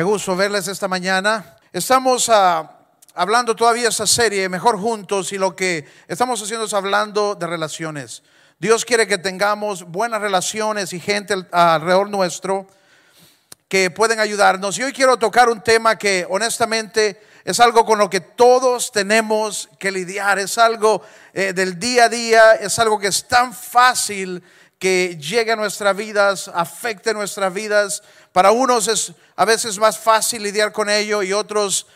Qué gusto verles esta mañana. Estamos ah, hablando todavía esa serie, Mejor Juntos, y lo que estamos haciendo es hablando de relaciones. Dios quiere que tengamos buenas relaciones y gente alrededor nuestro que pueden ayudarnos. Y hoy quiero tocar un tema que honestamente es algo con lo que todos tenemos que lidiar, es algo eh, del día a día, es algo que es tan fácil que llegue a nuestras vidas, afecte nuestras vidas. Para unos es a veces más fácil lidiar con ello y otros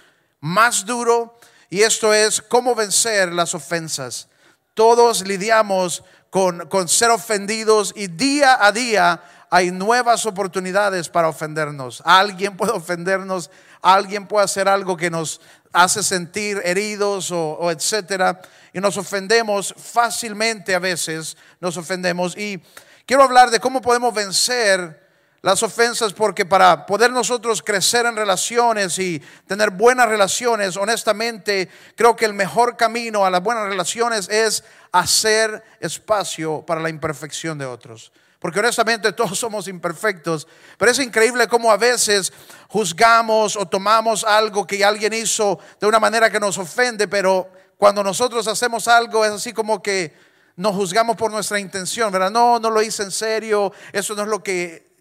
más duro. Y esto es cómo vencer las ofensas. Todos lidiamos con, con ser ofendidos y día a día hay nuevas oportunidades para ofendernos. Alguien puede ofendernos, alguien puede hacer algo que nos hace sentir heridos o, etcétera y nos ofendemos fácilmente a veces, nos ofendemos. Y quiero hablar de cómo podemos vencer las ofensas porque para poder nosotros crecer en relaciones y tener buenas relaciones, honestamente, creo que el mejor camino a las buenas relaciones es hacer espacio para la imperfección de otros. Porque honestamente todos somos imperfectos, pero es increíble cómo a veces juzgamos o tomamos algo que alguien hizo de una manera que nos ofende, pero cuando nosotros hacemos algo es así como que nos juzgamos por nuestra intención, ¿verdad? No, no lo hice en serio, eso no es lo que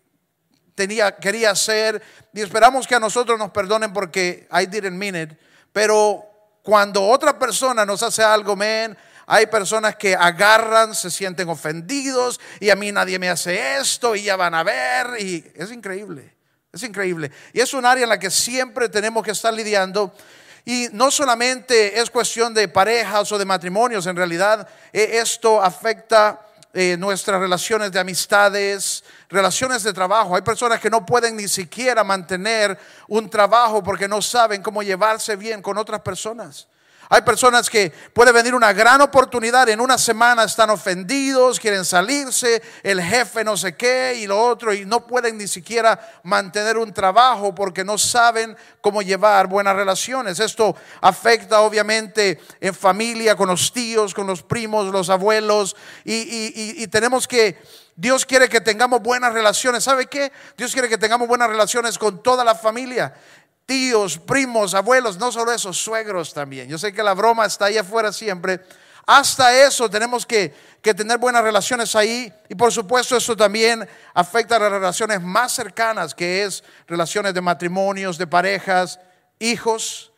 tenía, quería hacer. Y esperamos que a nosotros nos perdonen porque I didn't mean it. Pero cuando otra persona nos hace algo, men, hay personas que agarran, se sienten ofendidos y a mí nadie me hace esto y ya van a ver. Y es increíble, es increíble. Y es un área en la que siempre tenemos que estar lidiando. Y no solamente es cuestión de parejas o de matrimonios, en realidad eh, esto afecta eh, nuestras relaciones de amistades, relaciones de trabajo. Hay personas que no pueden ni siquiera mantener un trabajo porque no saben cómo llevarse bien con otras personas. Hay personas que puede venir una gran oportunidad, en una semana están ofendidos, quieren salirse, el jefe no sé qué y lo otro, y no pueden ni siquiera mantener un trabajo porque no saben cómo llevar buenas relaciones. Esto afecta obviamente en familia, con los tíos, con los primos, los abuelos, y, y tenemos que... Dios quiere que tengamos buenas relaciones. ¿Sabe qué? Dios quiere que tengamos buenas relaciones con toda la familia tíos, primos, abuelos, no solo eso, suegros también. Yo sé que la broma está ahí afuera siempre. Hasta eso tenemos que, que, tener buenas relaciones ahí. Y por supuesto eso también afecta a las relaciones más cercanas, que es relaciones de matrimonios, de parejas, hijos,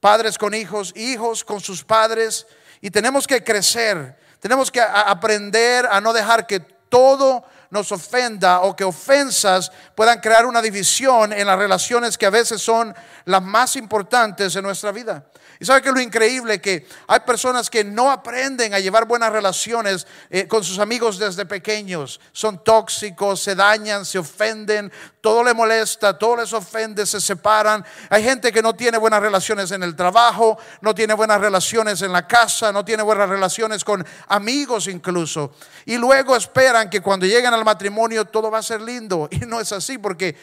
padres con hijos, hijos con sus padres. Y tenemos que crecer, tenemos que aprender a no dejar que todo nos ofenda o que ofensas puedan crear una división en las relaciones que a veces son las más importantes en nuestra vida. Y sabe que lo increíble que hay personas que no aprenden a llevar buenas relaciones eh, con sus amigos desde pequeños. Son tóxicos, se dañan, se ofenden, todo le molesta, todo les ofende, se separan. Hay gente que no tiene buenas relaciones en el trabajo, no tiene buenas relaciones en la casa, no tiene buenas relaciones con amigos incluso. Y luego esperan que cuando lleguen al matrimonio todo va a ser lindo. Y no es así porque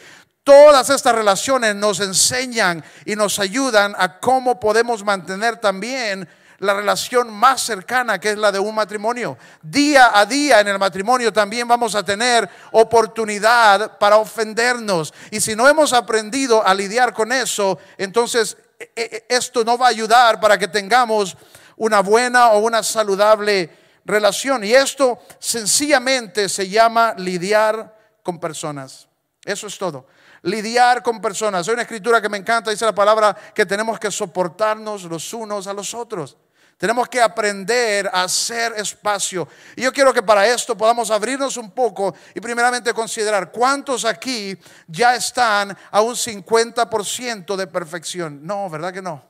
Todas estas relaciones nos enseñan y nos ayudan a cómo podemos mantener también la relación más cercana que es la de un matrimonio. Día a día en el matrimonio también vamos a tener oportunidad para ofendernos. Y si no hemos aprendido a lidiar con eso, entonces e, e, esto no va a ayudar para que tengamos una buena o una saludable relación. Y esto sencillamente se llama lidiar con personas. Eso es todo lidiar con personas. Hay una escritura que me encanta, dice la palabra que tenemos que soportarnos los unos a los otros. Tenemos que aprender a hacer espacio. Y yo quiero que para esto podamos abrirnos un poco y primeramente considerar cuántos aquí ya están a un 50% de perfección. No, ¿verdad que no?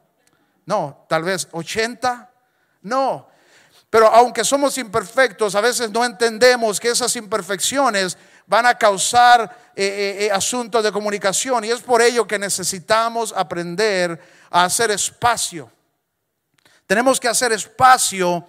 No, tal vez 80. No. Pero aunque somos imperfectos, a veces no entendemos que esas imperfecciones van a causar eh, eh, eh, asuntos de comunicación y es por ello que necesitamos aprender a hacer espacio. Tenemos que hacer espacio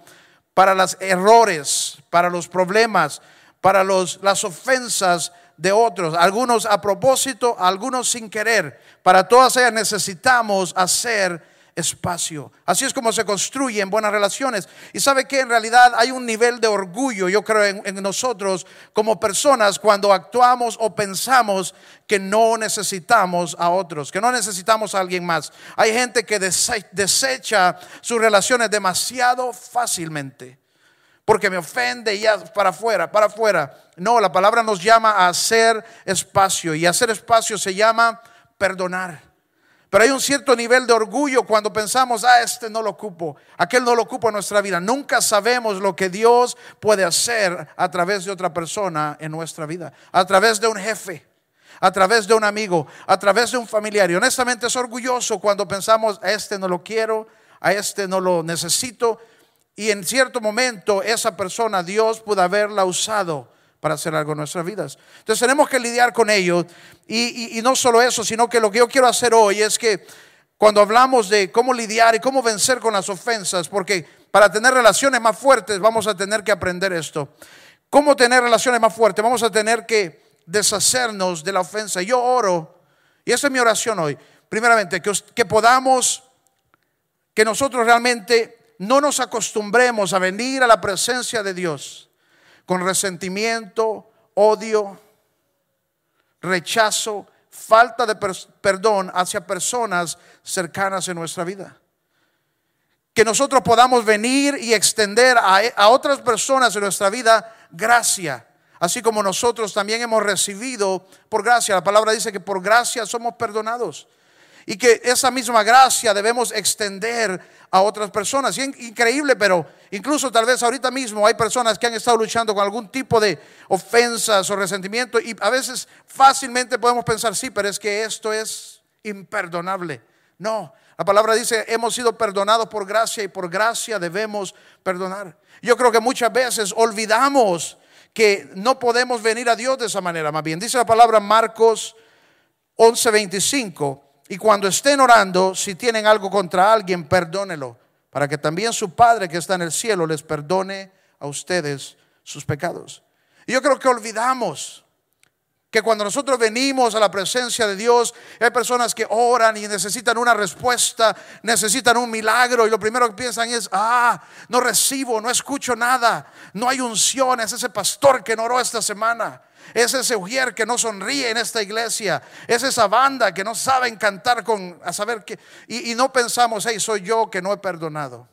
para los errores, para los problemas, para los, las ofensas de otros, algunos a propósito, algunos sin querer. Para todas ellas necesitamos hacer espacio. Así es como se construyen buenas relaciones. Y sabe que en realidad hay un nivel de orgullo, yo creo, en, nosotros como personas cuando actuamos o pensamos que no necesitamos a otros, que no necesitamos a alguien más. Hay gente que desecha sus relaciones demasiado fácilmente. Porque me ofende y ya para afuera, para afuera. No, la palabra nos llama a hacer espacio. Y hacer espacio se llama perdonar. Pero hay un cierto nivel de orgullo cuando pensamos, ah, este no lo ocupo, aquel no lo ocupo en nuestra vida. Nunca sabemos lo que Dios puede hacer a través de otra persona en nuestra vida, a través de un jefe, a través de un amigo, a través de un familiar. Y honestamente es orgulloso cuando pensamos, a este no lo quiero, a este no lo necesito. Y en cierto momento esa persona Dios pudo haberla usado para hacer algo en nuestras vidas. Entonces tenemos que lidiar con ello. Y, no solo eso, sino que lo que yo quiero hacer hoy es que cuando hablamos de cómo lidiar y cómo vencer con las ofensas, porque para tener relaciones más fuertes vamos a tener que aprender esto. ¿Cómo tener relaciones más fuertes? Vamos a tener que deshacernos de la ofensa. Yo oro, y esa es mi oración hoy, primeramente, que podamos, que nosotros realmente no nos acostumbremos a venir a la presencia de Dios con resentimiento, odio, rechazo, falta de perdón hacia personas cercanas en nuestra vida. Que nosotros podamos venir y extender a, a otras personas en nuestra vida gracia, así como nosotros también hemos recibido por gracia. La palabra dice que por gracia somos perdonados y que esa misma gracia debemos extender a otras personas. increíble, pero incluso tal vez ahorita mismo hay personas que han estado luchando con algún tipo de ofensas o resentimiento y a veces fácilmente podemos pensar, sí, pero es que esto es imperdonable. No, la palabra dice, hemos sido perdonados por gracia y por gracia debemos perdonar. Yo creo que muchas veces olvidamos que no podemos venir a Dios de esa manera. Más bien, dice la palabra Marcos 11:25 y cuando estén orando, si tienen algo contra alguien, perdónelo, para que también su Padre que está en el cielo les perdone a ustedes sus pecados. Y yo creo que olvidamos que cuando nosotros venimos a la presencia de Dios, hay personas que oran y necesitan una respuesta, necesitan un milagro y lo primero que piensan es, ah, no recibo, no escucho nada, no hay unción, es ese pastor que no oró esta semana. Es ese ujier que no sonríe en esta iglesia. Es esa banda que no sabe cantar con a saber que. Y, no pensamos, hey, soy yo que no he perdonado.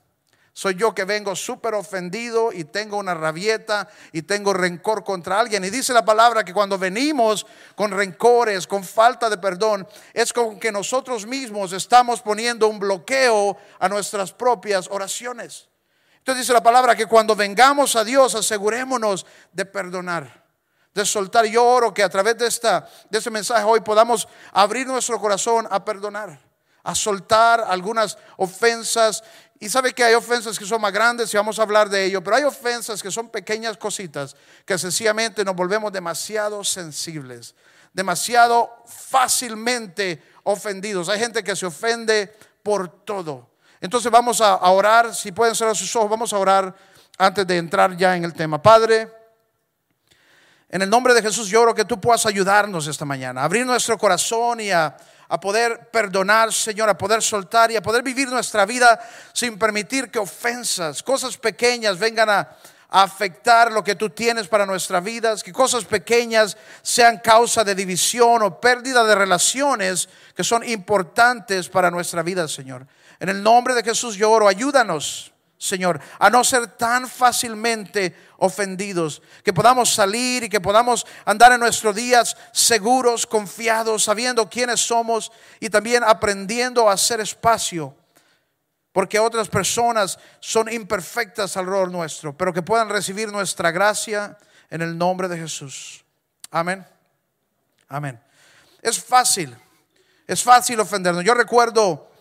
Soy yo que vengo súper ofendido y tengo una rabieta y tengo rencor contra alguien. Y dice la palabra que cuando venimos con rencores, con falta de perdón, es como que nosotros mismos estamos poniendo un bloqueo a nuestras propias oraciones. Entonces dice la palabra que cuando vengamos a Dios asegurémonos de perdonar de soltar. Yo oro que a través de, esta, de este mensaje hoy podamos abrir nuestro corazón a perdonar, a soltar algunas ofensas. Y sabe que hay ofensas que son más grandes y vamos a hablar de ello, pero hay ofensas que son pequeñas cositas que sencillamente nos volvemos demasiado sensibles, demasiado fácilmente ofendidos. Hay gente que se ofende por todo. Entonces vamos a orar, si pueden cerrar sus ojos, vamos a orar antes de entrar ya en el tema. Padre, en el nombre de Jesús yo oro que tú puedas ayudarnos esta mañana, a abrir nuestro corazón y a, poder perdonar, Señor, a poder soltar y a poder vivir nuestra vida sin permitir que ofensas, cosas pequeñas vengan a, a afectar lo que tú tienes para nuestras vidas, que cosas pequeñas sean causa de división o pérdida de relaciones que son importantes para nuestra vida, Señor. En el nombre de Jesús yo oro, ayúdanos Señor, a no ser tan fácilmente ofendidos, que podamos salir y que podamos andar en nuestros días seguros, confiados, sabiendo quiénes somos y también aprendiendo a hacer espacio, porque otras personas son imperfectas alrededor nuestro, pero que puedan recibir nuestra gracia en el nombre de Jesús. Amén. Amén. Es fácil, es fácil ofendernos. Yo recuerdo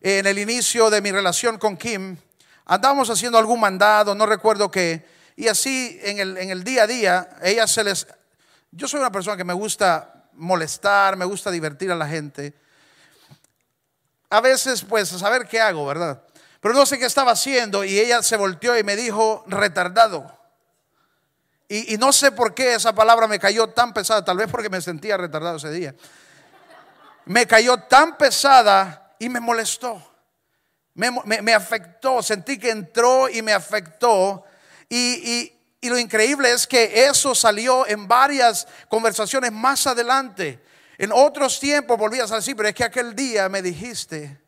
en el inicio de mi relación con Kim, andábamos haciendo algún mandado, no recuerdo qué, y así en el, día a día, ella se les... Yo soy una persona que me gusta molestar, me gusta divertir a la gente. A veces, pues, a saber qué hago, ¿verdad? Pero no sé qué estaba haciendo y ella se volteó y me dijo retardado. Y, no sé por qué esa palabra me cayó tan pesada, tal vez porque me sentía retardado ese día. Me cayó tan pesada y me molestó. Me, afectó, sentí que entró y me afectó. Y, y lo increíble es que eso salió en varias conversaciones más adelante. En otros tiempos volvías a decir, pero es que aquel día me dijiste.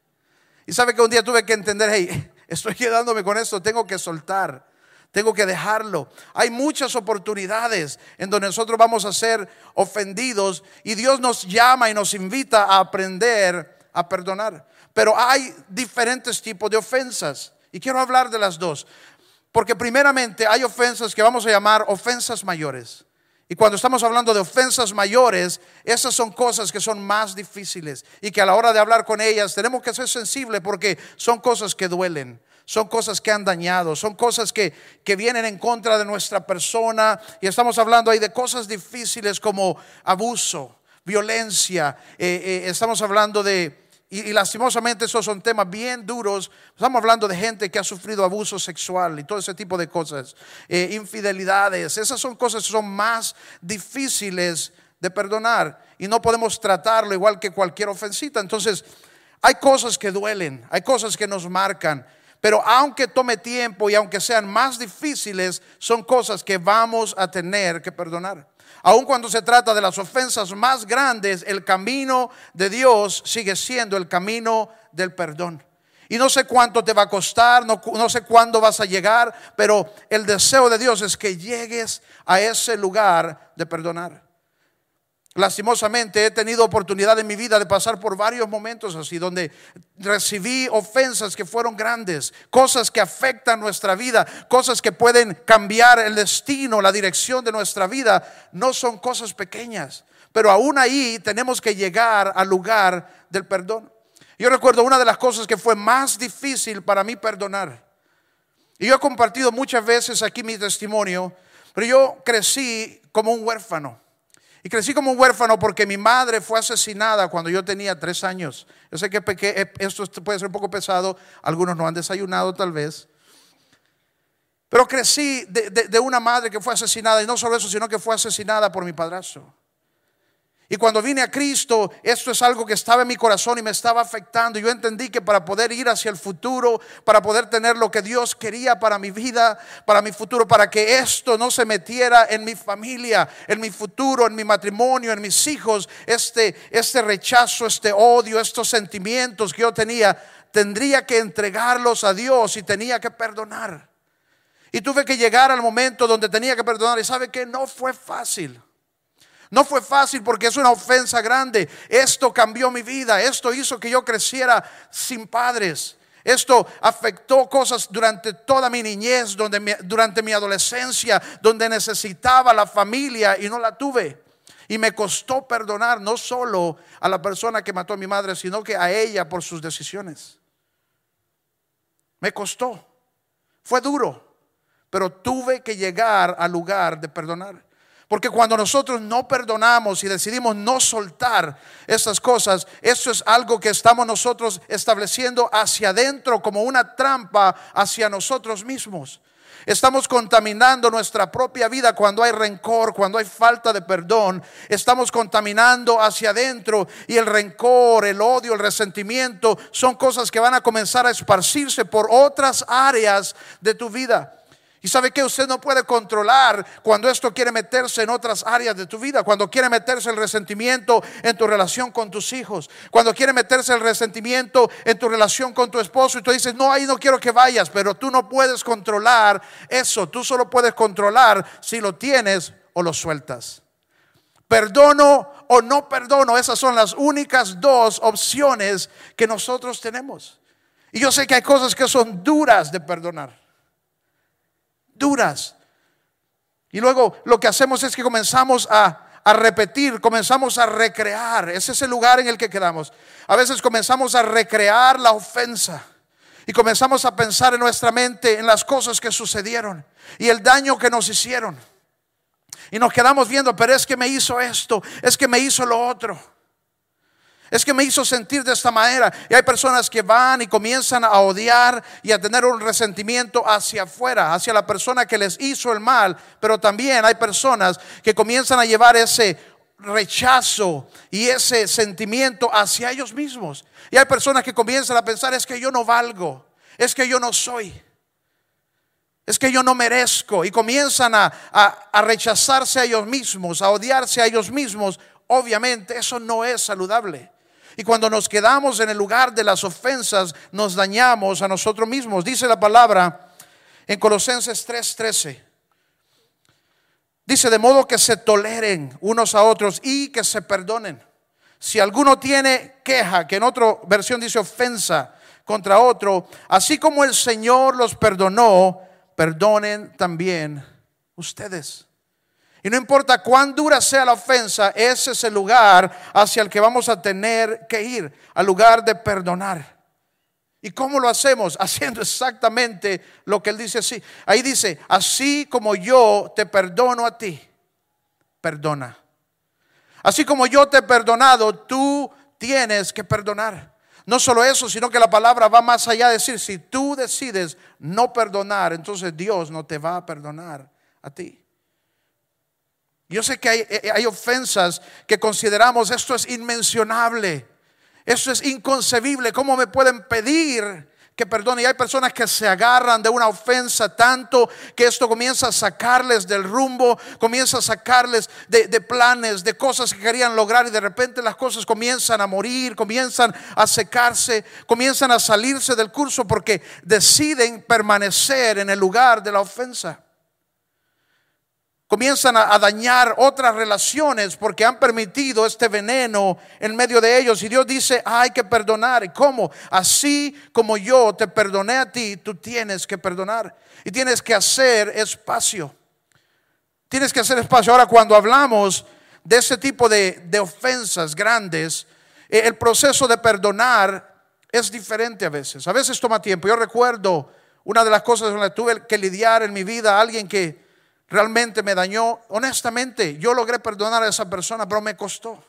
Y sabe que un día tuve que entender, hey, estoy quedándome con esto, tengo que soltar. Tengo que dejarlo. Hay muchas oportunidades en donde nosotros vamos a ser ofendidos y Dios nos llama y nos invita a aprender a perdonar. Pero hay diferentes tipos de ofensas y quiero hablar de las dos. Porque primeramente hay ofensas que vamos a llamar ofensas mayores. Y cuando estamos hablando de ofensas mayores, esas son cosas que son más difíciles y que a la hora de hablar con ellas tenemos que ser sensibles porque son cosas que duelen son cosas que han dañado, son cosas que, vienen en contra de nuestra persona. Y estamos hablando ahí de cosas difíciles como abuso, violencia. Eh, eh, estamos hablando de, y, lastimosamente esos son temas bien duros. Estamos hablando de gente que ha sufrido abuso sexual y todo ese tipo de cosas. Eh, infidelidades, esas son cosas que son más difíciles de perdonar y no podemos tratarlo igual que cualquier ofensita. Entonces, hay cosas que duelen, hay cosas que nos marcan. Pero aunque tome tiempo y aunque sean más difíciles, son cosas que vamos a tener que perdonar. Aun cuando se trata de las ofensas más grandes, el camino de Dios sigue siendo el camino del perdón. Y no sé cuánto te va a costar, no, no, sé cuándo vas a llegar, pero el deseo de Dios es que llegues a ese lugar de perdonar. Lastimosamente he tenido oportunidad en mi vida de pasar por varios momentos así, donde recibí ofensas que fueron grandes, cosas que afectan nuestra vida, cosas que pueden cambiar el destino, la dirección de nuestra vida. No son cosas pequeñas, pero aún ahí tenemos que llegar al lugar del perdón. Yo recuerdo una de las cosas que fue más difícil para mí perdonar. Y yo he compartido muchas veces aquí mi testimonio, pero yo crecí como un huérfano. Y crecí como un huérfano porque mi madre fue asesinada cuando yo tenía tres años. Yo sé que eh, esto puede ser un poco pesado, algunos no han desayunado tal vez. Pero crecí de, de una madre que fue asesinada y no solo eso, sino que fue asesinada por mi padrastro. Y cuando vine a Cristo, esto es algo que estaba en mi corazón y me estaba afectando. Yo entendí que para poder ir hacia el futuro, para poder tener lo que Dios quería para mi vida, para mi futuro, para que esto no se metiera en mi familia, en mi futuro, en mi matrimonio, en mis hijos, este, este rechazo, este odio, estos sentimientos que yo tenía, tendría que entregarlos a Dios y tenía que perdonar. Y tuve que llegar al momento donde tenía que perdonar. Y sabe que no fue fácil. No fue fácil porque es una ofensa grande. Esto cambió mi vida. Esto hizo que yo creciera sin padres. Esto afectó cosas durante toda mi niñez, donde durante mi adolescencia, donde necesitaba la familia y no la tuve. Y me costó perdonar no solo a la persona que mató a mi madre, sino que a ella por sus decisiones. Me costó. Fue duro, pero tuve que llegar al lugar de perdonar. Porque cuando nosotros no perdonamos y decidimos no soltar esas cosas, eso es algo que estamos nosotros estableciendo hacia adentro como una trampa hacia nosotros mismos. Estamos contaminando nuestra propia vida cuando hay rencor, cuando hay falta de perdón. Estamos contaminando hacia adentro y el rencor, el odio, el resentimiento son cosas que van a comenzar a esparcirse por otras áreas de tu vida. Y sabe que usted no puede controlar cuando esto quiere meterse en otras áreas de tu vida, cuando quiere meterse el resentimiento en tu relación con tus hijos, cuando quiere meterse el resentimiento en tu relación con tu esposo y tú dices, no, ahí no quiero que vayas, pero tú no puedes controlar eso, tú solo puedes controlar si lo tienes o lo sueltas. Perdono o no perdono, esas son las únicas dos opciones que nosotros tenemos. Y yo sé que hay cosas que son duras de perdonar duras. Y luego lo que hacemos es que comenzamos a, repetir, comenzamos a recrear. Ese es el lugar en el que quedamos. A veces comenzamos a recrear la ofensa. Y comenzamos a pensar en nuestra mente en las cosas que sucedieron y el daño que nos hicieron. Y nos quedamos viendo, pero es que me hizo esto, es que me hizo lo otro. Es que me hizo sentir de esta manera. Y hay personas que van y comienzan a odiar y a tener un resentimiento hacia afuera, hacia la persona que les hizo el mal. Pero también hay personas que comienzan a llevar ese rechazo y ese sentimiento hacia ellos mismos. Y hay personas que comienzan a pensar, es que yo no valgo, es que yo no soy, es que yo no merezco. Y comienzan a, a rechazarse a ellos mismos, a odiarse a ellos mismos. Obviamente eso no es saludable. Y cuando nos quedamos en el lugar de las ofensas, nos dañamos a nosotros mismos. Dice la palabra en Colosenses 3:13. Dice, de modo que se toleren unos a otros y que se perdonen. Si alguno tiene queja, que en otra versión dice ofensa contra otro, así como el Señor los perdonó, perdonen también ustedes. Y no importa cuán dura sea la ofensa, ese es el lugar hacia el que vamos a tener que ir, al lugar de perdonar. ¿Y cómo lo hacemos? Haciendo exactamente lo que él dice así. Ahí dice, así como yo te perdono a ti, perdona. Así como yo te he perdonado, tú tienes que perdonar. No solo eso, sino que la palabra va más allá de decir, si tú decides no perdonar, entonces Dios no te va a perdonar a ti. Yo sé que hay, eh, hay ofensas que consideramos esto es inmencionable. Eso es inconcebible. ¿Cómo me pueden pedir que perdone? Y hay personas que se agarran de una ofensa tanto que esto comienza a sacarles del rumbo, comienza a sacarles de, planes, de cosas que querían lograr y de repente las cosas comienzan a morir, comienzan a secarse, comienzan a salirse del curso porque deciden permanecer en el lugar de la ofensa comienzan a, dañar otras relaciones porque han permitido este veneno en medio de ellos. Y Dios dice, hay que perdonar. ¿Y cómo? Así como yo te perdoné a ti, tú tienes que perdonar. Y tienes que hacer espacio. Tienes que hacer espacio. Ahora, cuando hablamos de ese tipo de, de ofensas grandes, eh, el proceso de perdonar es diferente a veces. A veces toma tiempo. Yo recuerdo una de las cosas donde tuve que lidiar en mi vida alguien que realmente me dañó. Honestamente, yo logré perdonar a esa persona, pero me costó.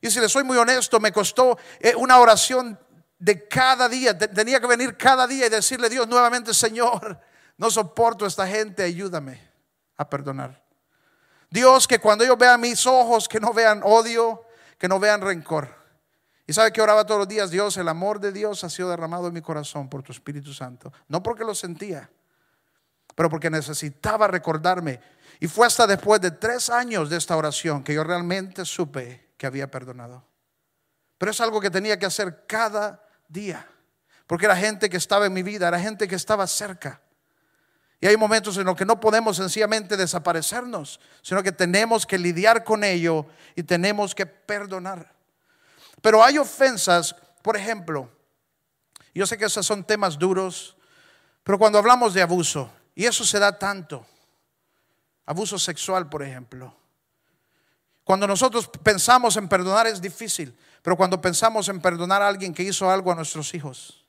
Y si le soy muy honesto, me costó eh, una oración de cada día. Tenía que venir cada día y decirle a Dios nuevamente, Señor, no soporto a esta gente, ayúdame a perdonar. Dios, que cuando yo vea mis ojos, que no vean odio, que no vean rencor. Y sabe que oraba todos los días, Dios, el amor de Dios ha sido derramado en mi corazón por tu Espíritu Santo. No porque lo sentía, pero porque necesitaba recordarme. Y fue hasta después de tres años de esta oración que yo realmente supe que había perdonado. Pero es algo que tenía que hacer cada día, porque era gente que estaba en mi vida, era gente que estaba cerca. Y hay momentos en los que no podemos sencillamente desaparecernos, sino que tenemos que lidiar con ello y tenemos que perdonar. Pero hay ofensas, por ejemplo, yo sé que esos son temas duros, pero cuando hablamos de abuso, y eso se da tanto. Abuso sexual, por ejemplo. Cuando nosotros pensamos en perdonar es difícil, pero cuando pensamos en perdonar a alguien que hizo algo a nuestros hijos,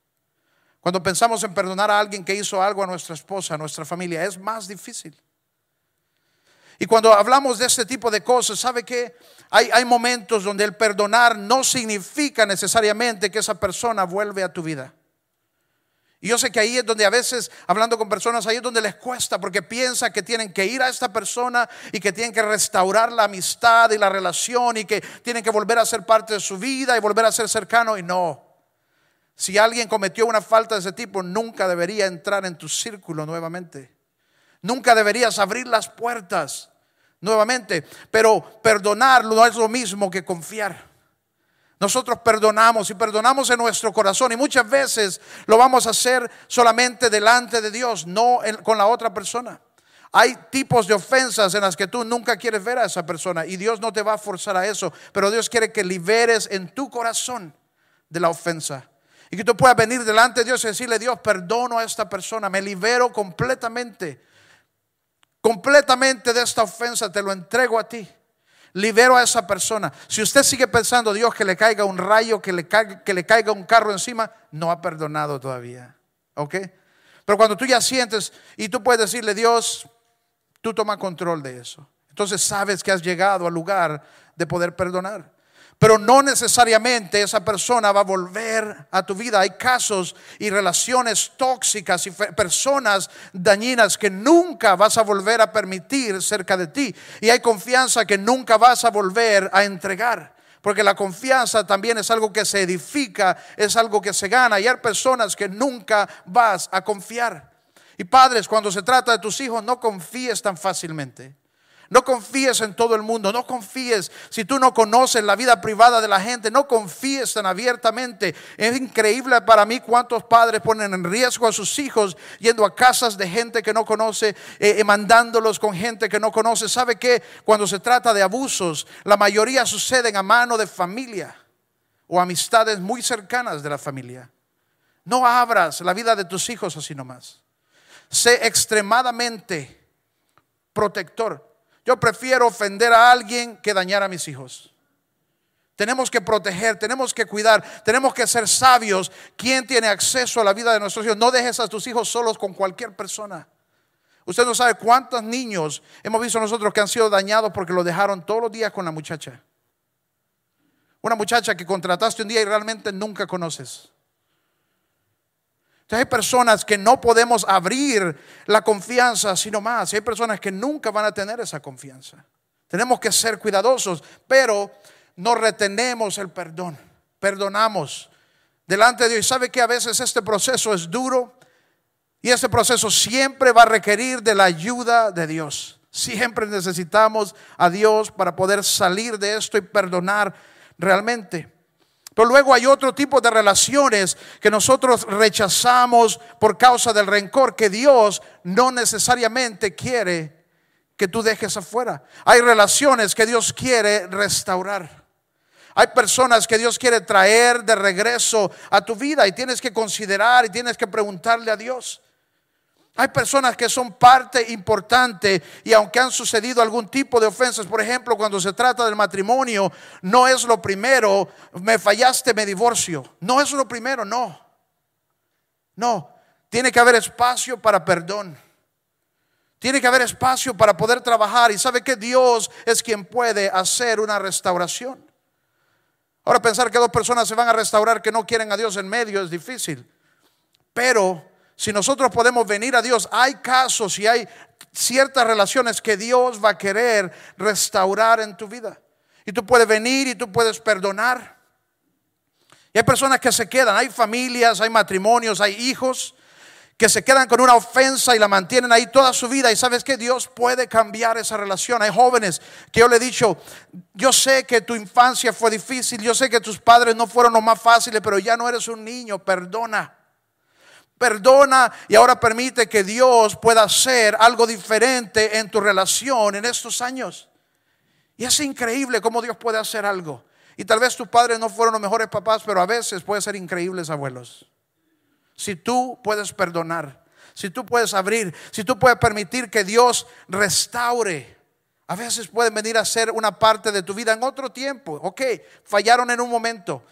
cuando pensamos en perdonar a alguien que hizo algo a nuestra esposa, a nuestra familia, es más difícil. Y cuando hablamos de este tipo de cosas, ¿sabe que hay, hay momentos donde el perdonar no significa necesariamente que esa persona vuelve a tu vida? Y yo sé que ahí es donde a veces, hablando con personas, ahí es donde les cuesta porque piensan que tienen que ir a esta persona y que tienen que restaurar la amistad y la relación y que tienen que volver a ser parte de su vida y volver a ser cercano. Y no, si alguien cometió una falta de ese tipo, nunca debería entrar en tu círculo nuevamente. Nunca deberías abrir las puertas nuevamente. Pero perdonar no es lo mismo que confiar. Nosotros perdonamos y perdonamos en nuestro corazón y muchas veces lo vamos a hacer solamente delante de Dios, no con la otra persona. Hay tipos de ofensas en las que tú nunca quieres ver a esa persona y Dios no te va a forzar a eso, pero Dios quiere que liberes en tu corazón de la ofensa. Y que tú puedas venir delante de Dios y decirle, Dios, perdono a esta persona, me libero completamente, completamente de esta ofensa, te lo entrego a ti libero a esa persona. Si usted sigue pensando, Dios, que le caiga un rayo, que le caiga, que le caiga un carro encima, no ha perdonado todavía. ¿Ok? Pero cuando tú ya sientes y tú puedes decirle, Dios, tú toma control de eso. Entonces sabes que has llegado al lugar de poder perdonar. Pero no necesariamente esa persona va a volver a tu vida. Hay casos y relaciones tóxicas y personas dañinas que nunca vas a volver a permitir cerca de ti. Y hay confianza que nunca vas a volver a entregar. Porque la confianza también es algo que se edifica, es algo que se gana. Y hay personas que nunca vas a confiar. Y padres, cuando se trata de tus hijos, no confíes tan fácilmente. No confíes en todo el mundo, no confíes si tú no conoces la vida privada de la gente, no confíes tan abiertamente. Es increíble para mí cuántos padres ponen en riesgo a sus hijos yendo a casas de gente que no conoce, eh, eh, mandándolos con gente que no conoce. ¿Sabe qué? Cuando se trata de abusos, la mayoría suceden a mano de familia o amistades muy cercanas de la familia. No abras la vida de tus hijos así nomás. Sé extremadamente protector. Yo prefiero ofender a alguien que dañar a mis hijos. Tenemos que proteger, tenemos que cuidar, tenemos que ser sabios. ¿Quién tiene acceso a la vida de nuestros hijos? No dejes a tus hijos solos con cualquier persona. Usted no sabe cuántos niños hemos visto nosotros que han sido dañados porque lo dejaron todos los días con la muchacha. Una muchacha que contrataste un día y realmente nunca conoces hay personas que no podemos abrir la confianza sino más. Hay personas que nunca van a tener esa confianza. Tenemos que ser cuidadosos, pero no retenemos el perdón. Perdonamos delante de Dios. Y sabe que a veces este proceso es duro y este proceso siempre va a requerir de la ayuda de Dios. Siempre necesitamos a Dios para poder salir de esto y perdonar realmente. Pero luego hay otro tipo de relaciones que nosotros rechazamos por causa del rencor que Dios no necesariamente quiere que tú dejes afuera. Hay relaciones que Dios quiere restaurar. Hay personas que Dios quiere traer de regreso a tu vida y tienes que considerar y tienes que preguntarle a Dios. Hay personas que son parte importante y aunque han sucedido algún tipo de ofensas, por ejemplo, cuando se trata del matrimonio, no es lo primero, me fallaste, me divorcio. No es lo primero, no. No, tiene que haber espacio para perdón. Tiene que haber espacio para poder trabajar y sabe que Dios es quien puede hacer una restauración. Ahora pensar que dos personas se van a restaurar que no quieren a Dios en medio es difícil. Pero si nosotros podemos venir a Dios, hay casos y hay ciertas relaciones que Dios va a querer restaurar en tu vida. Y tú puedes venir y tú puedes perdonar. Y hay personas que se quedan, hay familias, hay matrimonios, hay hijos que se quedan con una ofensa y la mantienen ahí toda su vida. Y sabes que Dios puede cambiar esa relación. Hay jóvenes que yo le he dicho, yo sé que tu infancia fue difícil, yo sé que tus padres no fueron los más fáciles, pero ya no eres un niño, perdona perdona y ahora permite que Dios pueda hacer algo diferente en tu relación en estos años. Y es increíble cómo Dios puede hacer algo. Y tal vez tus padres no fueron los mejores papás, pero a veces pueden ser increíbles abuelos. Si tú puedes perdonar, si tú puedes abrir, si tú puedes permitir que Dios restaure. A veces pueden venir a ser una parte de tu vida en otro tiempo. Ok, fallaron en un momento,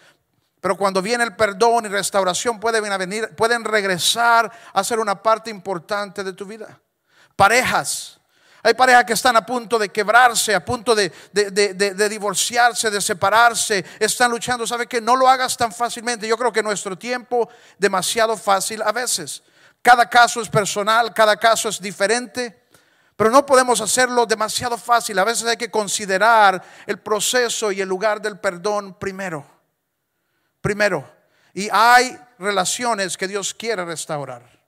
pero cuando viene el perdón y restauración pueden, venir, pueden regresar a ser una parte importante de tu vida. Parejas. Hay parejas que están a punto de quebrarse, a punto de, de, divorciarse, de separarse. Están luchando. ¿Sabe que No lo hagas tan fácilmente. Yo creo que nuestro tiempo demasiado fácil a veces. Cada caso es personal, cada caso es diferente. Pero no podemos hacerlo demasiado fácil. A veces hay que considerar el proceso y el lugar del perdón primero primero. Y hay relaciones que Dios quiere restaurar.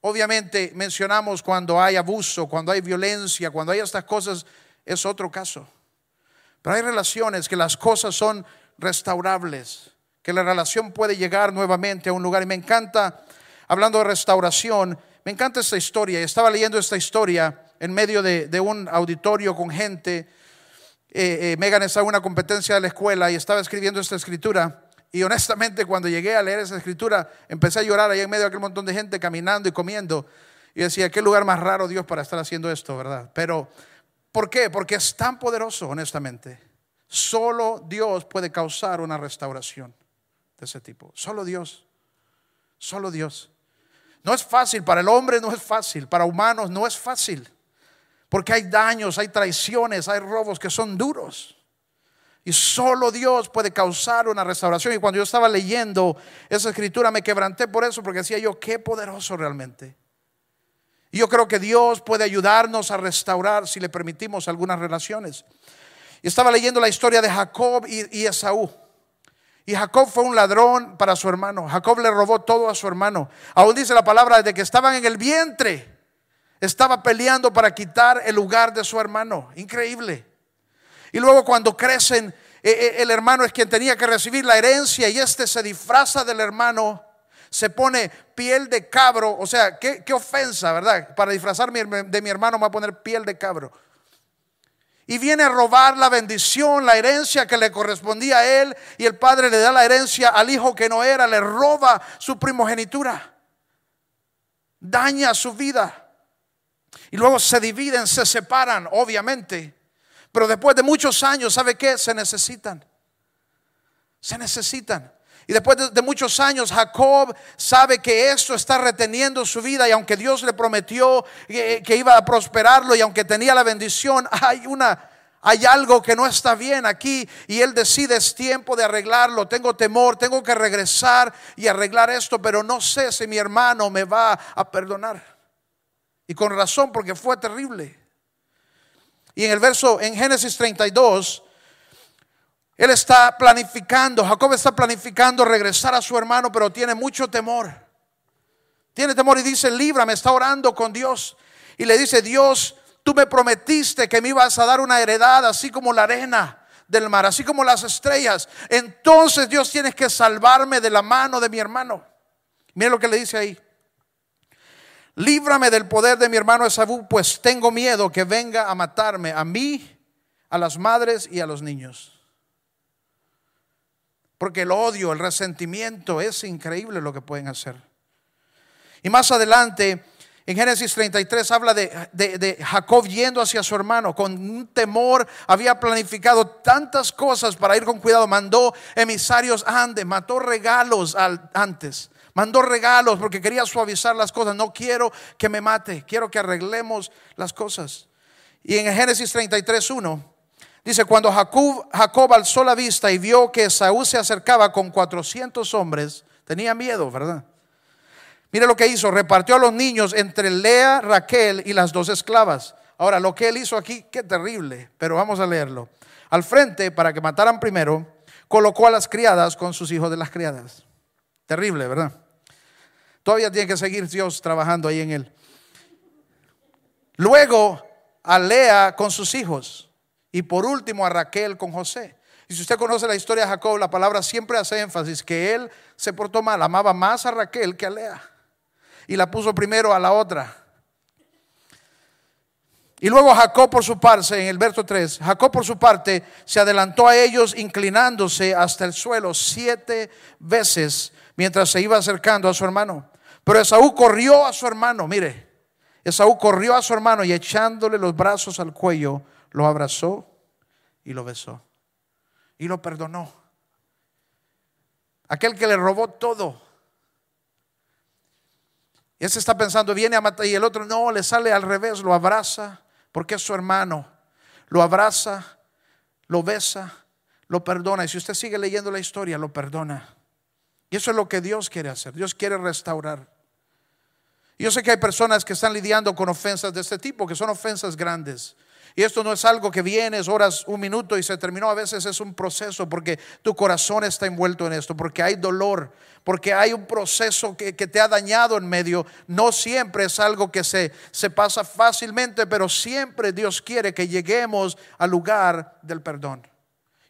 Obviamente mencionamos cuando hay abuso, cuando hay violencia, cuando hay estas cosas, es otro caso. Pero hay relaciones que las cosas son restaurables, que la relación puede llegar nuevamente a un lugar. Y me encanta, hablando de restauración, me encanta esta historia. Estaba leyendo esta historia en medio de, un auditorio con gente eh, eh, Megan estaba en una competencia de la escuela y estaba escribiendo esta escritura. Y honestamente, cuando llegué a leer esa escritura, empecé a llorar ahí en medio de aquel montón de gente caminando y comiendo. Y decía, qué lugar más raro Dios para estar haciendo esto, ¿verdad? Pero, ¿por qué? Porque es tan poderoso, honestamente. Solo Dios puede causar una restauración de ese tipo. Solo Dios. Solo Dios. No es fácil, para el hombre no es fácil, para humanos no es fácil. Porque hay daños, hay traiciones, hay robos que son duros. Y solo Dios puede causar una restauración. Y cuando yo estaba leyendo esa escritura me quebranté por eso, porque decía yo, qué poderoso realmente. Y yo creo que Dios puede ayudarnos a restaurar si le permitimos algunas relaciones. Y estaba leyendo la historia de Jacob y, Esaú. Y Jacob fue un ladrón para su hermano. Jacob le robó todo a su hermano. Aún dice la palabra de que estaban en el vientre. Estaba peleando para quitar el lugar de su hermano. Increíble. Y luego cuando crecen, eh, eh, el hermano es quien tenía que recibir la herencia y este se disfraza del hermano se pone piel de cabro, o sea, qué, ofensa, ¿verdad? Para disfrazarme de mi hermano me va a poner piel de cabro. Y viene a robar la bendición, la herencia que le correspondía a él, y el padre le da la herencia al hijo que no era, le roba su primogenitura, daña su vida. Y luego se dividen, se separan, obviamente. Pero después de muchos años, ¿sabe qué? Se necesitan. Se necesitan. Y después de, muchos años, Jacob sabe que esto está reteniendo su vida y aunque Dios le prometió que, que iba a prosperarlo y aunque tenía la bendición, hay una... Hay algo que no está bien aquí y él decide es tiempo de arreglarlo. Tengo temor, tengo que regresar y arreglar esto, pero no sé si mi hermano me va a perdonar. Y con razón, porque fue terrible. Y en el verso, en Génesis 32, él está planificando, Jacob está planificando regresar a su hermano, pero tiene mucho temor. Tiene temor y dice, líbrame, está orando con Dios. Y le dice, Dios, tú me prometiste que me ibas a dar una heredad así como la arena del mar, así como las estrellas. Entonces Dios tienes que salvarme de la mano de mi hermano. Mira lo que le dice ahí. Líbrame del poder de mi hermano Esaú, pues tengo miedo que venga a matarme a mí, a las madres y a los niños. Porque el odio, el resentimiento es increíble lo que pueden hacer. Y más adelante, en Génesis 33 habla de, Jacob yendo hacia su hermano con un temor, había planificado tantas cosas para ir con cuidado, mandó emisarios antes, mató regalos antes, mandó regalos porque quería suavizar las cosas, no quiero que me mate, quiero que arreglemos las cosas. Y en Génesis 33, 1 Dice, cuando Jacob, alzó la vista y vio que Saúl se acercaba con 400 hombres, tenía miedo, ¿verdad? Mire lo que hizo, repartió a los niños entre Lea, Raquel y las dos esclavas. Ahora, lo que él hizo aquí, qué terrible, pero vamos a leerlo. Al frente, para que mataran primero, colocó a las criadas con sus hijos de las criadas. Terrible, ¿verdad? Todavía tiene que seguir Dios trabajando ahí en él. Luego, a Lea con sus hijos y por último a Raquel con José. Y si usted conoce la historia de Jacob, la palabra siempre hace énfasis que él se portó mal, amaba más a Raquel que a Lea. Y la puso primero a la otra. Y luego Jacob por su parte, en el verso 3, Jacob por su parte se adelantó a ellos inclinándose hasta el suelo siete veces mientras se iba acercando a su hermano. Pero Esaú corrió a su hermano, mire, Esaú corrió a su hermano y echándole los brazos al cuello, lo abrazó y lo besó. Y lo perdonó. Aquel que le robó todo. Y ese está pensando, viene a matar. Y el otro no, le sale al revés, lo abraza porque es su hermano. Lo abraza, lo besa, lo perdona. Y si usted sigue leyendo la historia, lo perdona. Y eso es lo que Dios quiere hacer. Dios quiere restaurar. Yo sé que hay personas que están lidiando con ofensas de este tipo, que son ofensas grandes. Y esto no es algo que vienes, horas, un minuto y se terminó. A veces es un proceso porque tu corazón está envuelto en esto, porque hay dolor, porque hay un proceso que, te ha dañado en medio. No siempre es algo que se, se pasa fácilmente, pero siempre Dios quiere que lleguemos al lugar del perdón.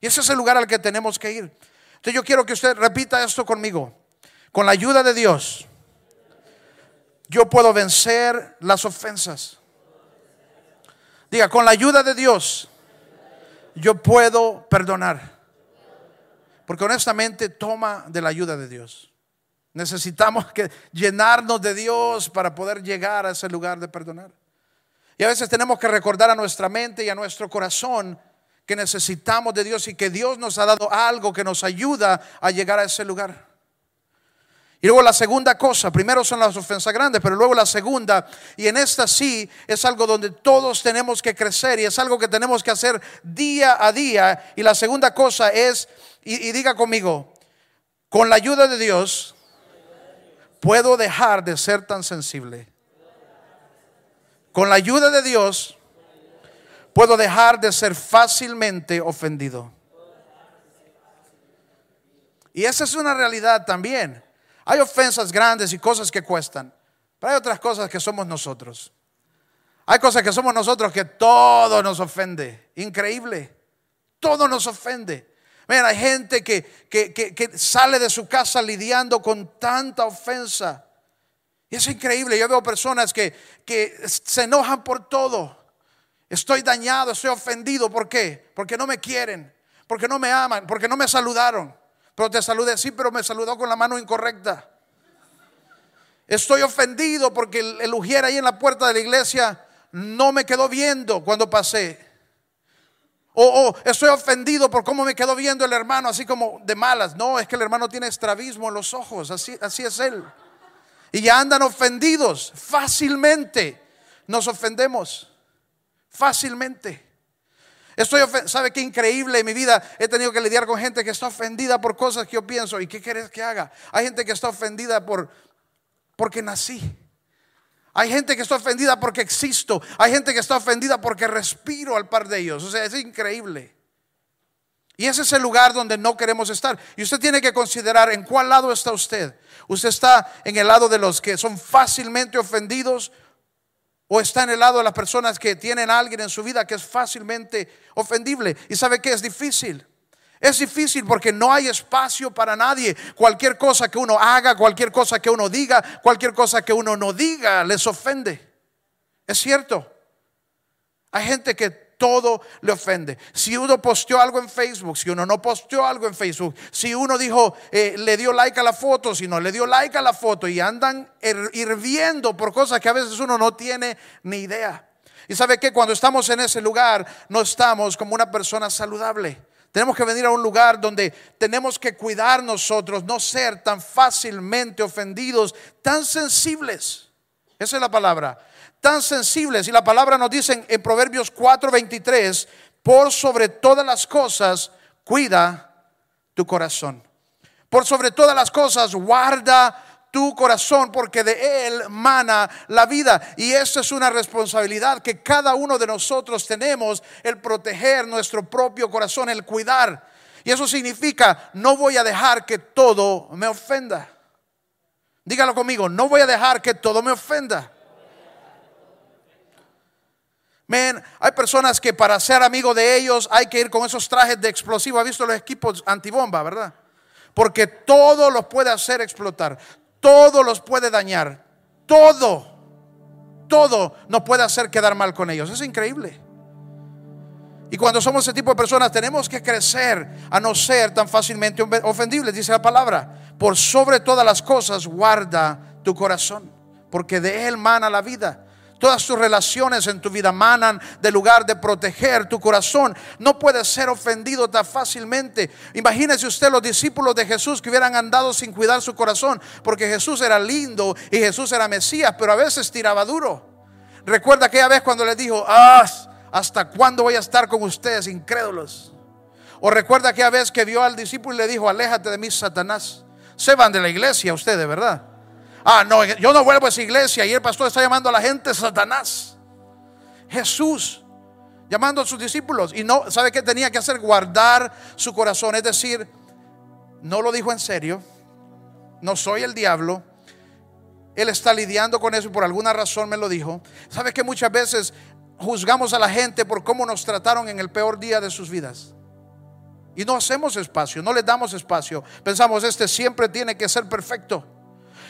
Y ese es el lugar al que tenemos que ir. Entonces yo quiero que usted repita esto conmigo. Con la ayuda de Dios, yo puedo vencer las ofensas. Diga, con la ayuda de Dios, yo puedo perdonar. Porque honestamente toma de la ayuda de Dios. Necesitamos que llenarnos de Dios para poder llegar a ese lugar de perdonar. Y a veces tenemos que recordar a nuestra mente y a nuestro corazón que necesitamos de Dios y que Dios nos ha dado algo que nos ayuda a llegar a ese lugar. Y luego la segunda cosa, primero son las ofensas grandes, pero luego la segunda, y en esta sí es algo donde todos tenemos que crecer y es algo que tenemos que hacer día a día. Y la segunda cosa es, y, diga conmigo, con la ayuda de Dios puedo dejar de ser tan sensible. Con la ayuda de Dios puedo dejar de ser fácilmente ofendido. Y esa es una realidad también. Hay ofensas grandes y cosas que cuestan, pero hay otras cosas que somos nosotros. Hay cosas que somos nosotros que todo nos ofende. Increíble. Todo nos ofende. Mira, hay gente que, que, sale de su casa lidiando con tanta ofensa. Y es increíble. Yo veo personas que, que se enojan por todo. Estoy dañado, estoy ofendido. ¿Por qué? Porque no me quieren, porque no me aman, porque no me saludaron. Pero te saludé, sí, pero me saludó con la mano incorrecta. Estoy ofendido porque el, el ujier ahí en la puerta de la iglesia no me quedó viendo cuando pasé. O, estoy ofendido por cómo me quedó viendo el hermano, así como de malas. No, es que el hermano tiene estrabismo en los ojos, así, así es él. Y ya andan ofendidos fácilmente. Nos ofendemos fácilmente. Estoy ¿sabe qué increíble en mi vida? He tenido que lidiar con gente que está ofendida por cosas que yo pienso. ¿Y qué quieres que haga? Hay gente que está ofendida por porque nací. Hay gente que está ofendida porque existo. Hay gente que está ofendida porque respiro al par de ellos. O sea, es increíble. Y ese es el lugar donde no queremos estar. Y usted tiene que considerar en cuál lado está usted. Usted está en el lado de los que son fácilmente ofendidos o está en el lado de las personas que tienen a alguien en su vida que es fácilmente ofendible. Y sabe que es difícil. Es difícil porque no hay espacio para nadie. Cualquier cosa que uno haga, cualquier cosa que uno diga, cualquier cosa que uno no diga, les ofende. Es cierto. Hay gente que todo le ofende. Si uno posteó algo en Facebook, si uno no posteó algo en Facebook, si uno dijo, eh, le dio like a la foto, si no le dio like a la foto y andan hirviendo por cosas que a veces uno no tiene ni idea. Y sabe que cuando estamos en ese lugar, no estamos como una persona saludable. Tenemos que venir a un lugar donde tenemos que cuidar nosotros, no ser tan fácilmente ofendidos, tan sensibles. Esa es la palabra tan sensibles. Y la palabra nos dice en Proverbios 4:23, por sobre todas las cosas, cuida tu corazón. Por sobre todas las cosas, guarda tu corazón, porque de él mana la vida. Y esa es una responsabilidad que cada uno de nosotros tenemos, el proteger nuestro propio corazón, el cuidar. Y eso significa, no voy a dejar que todo me ofenda. Dígalo conmigo, no voy a dejar que todo me ofenda. Hay personas que para ser amigo de ellos hay que ir con esos trajes de explosivo. ¿Ha visto los equipos antibomba, verdad? Porque todo los puede hacer explotar, todo los puede dañar, todo, todo nos puede hacer quedar mal con ellos. Es increíble. Y cuando somos ese tipo de personas tenemos que crecer a no ser tan fácilmente ofendibles, dice la palabra. Por sobre todas las cosas guarda tu corazón, porque de él mana la vida. Todas tus relaciones en tu vida manan del lugar de proteger tu corazón. No puedes ser ofendido tan fácilmente. Imagínese usted los discípulos de Jesús que hubieran andado sin cuidar su corazón, porque Jesús era lindo y Jesús era Mesías, pero a veces tiraba duro. Recuerda aquella vez cuando le dijo, ah, ¿hasta cuándo voy a estar con ustedes, incrédulos? O recuerda aquella vez que vio al discípulo y le dijo, aléjate de mí, Satanás. Se van de la iglesia ustedes, ¿verdad? Ah, no, yo no vuelvo a esa iglesia y el pastor está llamando a la gente Satanás. Jesús llamando a sus discípulos y no, ¿sabe qué tenía que hacer? Guardar su corazón, es decir, no lo dijo en serio, no soy el diablo, él está lidiando con eso y por alguna razón me lo dijo. ¿Sabe que muchas veces juzgamos a la gente por cómo nos trataron en el peor día de sus vidas? Y no hacemos espacio, no le damos espacio. Pensamos, este siempre tiene que ser perfecto